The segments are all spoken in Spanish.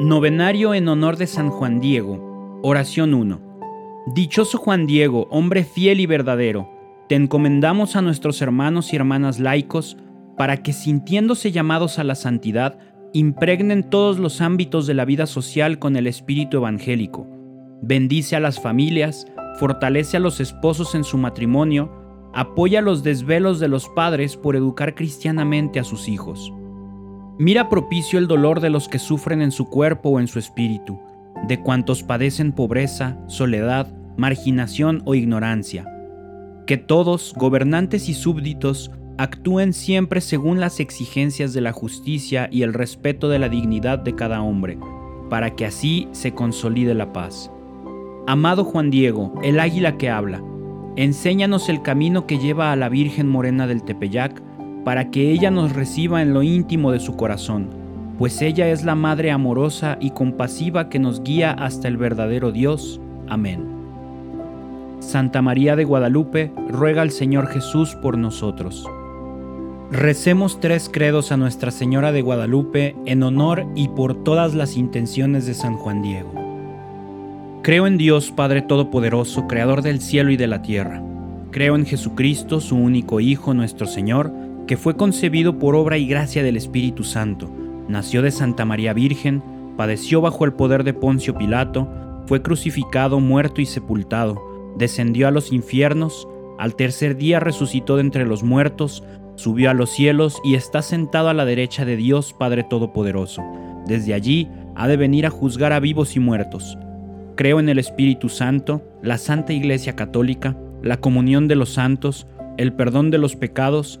Novenario en honor de San Juan Diego. Oración 1. Dichoso Juan Diego, hombre fiel y verdadero, te encomendamos a nuestros hermanos y hermanas laicos para que sintiéndose llamados a la santidad, impregnen todos los ámbitos de la vida social con el espíritu evangélico. Bendice a las familias, fortalece a los esposos en su matrimonio, apoya los desvelos de los padres por educar cristianamente a sus hijos. Mira propicio el dolor de los que sufren en su cuerpo o en su espíritu, de cuantos padecen pobreza, soledad, marginación o ignorancia. Que todos, gobernantes y súbditos, actúen siempre según las exigencias de la justicia y el respeto de la dignidad de cada hombre, para que así se consolide la paz. Amado Juan Diego, el águila que habla, enséñanos el camino que lleva a la Virgen Morena del Tepeyac, para que ella nos reciba en lo íntimo de su corazón, pues ella es la Madre amorosa y compasiva que nos guía hasta el verdadero Dios. Amén. Santa María de Guadalupe, ruega al Señor Jesús por nosotros. Recemos tres credos a Nuestra Señora de Guadalupe en honor y por todas las intenciones de San Juan Diego. Creo en Dios Padre Todopoderoso, Creador del cielo y de la tierra. Creo en Jesucristo, su único Hijo, nuestro Señor, que fue concebido por obra y gracia del Espíritu Santo, nació de Santa María Virgen, padeció bajo el poder de Poncio Pilato, fue crucificado, muerto y sepultado, descendió a los infiernos, al tercer día resucitó de entre los muertos, subió a los cielos y está sentado a la derecha de Dios Padre Todopoderoso. Desde allí ha de venir a juzgar a vivos y muertos. Creo en el Espíritu Santo, la Santa Iglesia Católica, la comunión de los santos, el perdón de los pecados,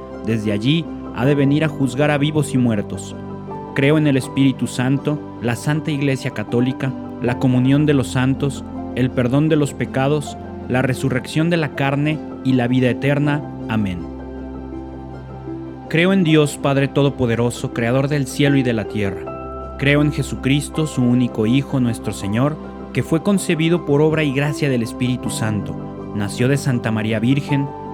Desde allí ha de venir a juzgar a vivos y muertos. Creo en el Espíritu Santo, la Santa Iglesia Católica, la comunión de los santos, el perdón de los pecados, la resurrección de la carne y la vida eterna. Amén. Creo en Dios Padre Todopoderoso, Creador del cielo y de la tierra. Creo en Jesucristo, su único Hijo, nuestro Señor, que fue concebido por obra y gracia del Espíritu Santo. Nació de Santa María Virgen,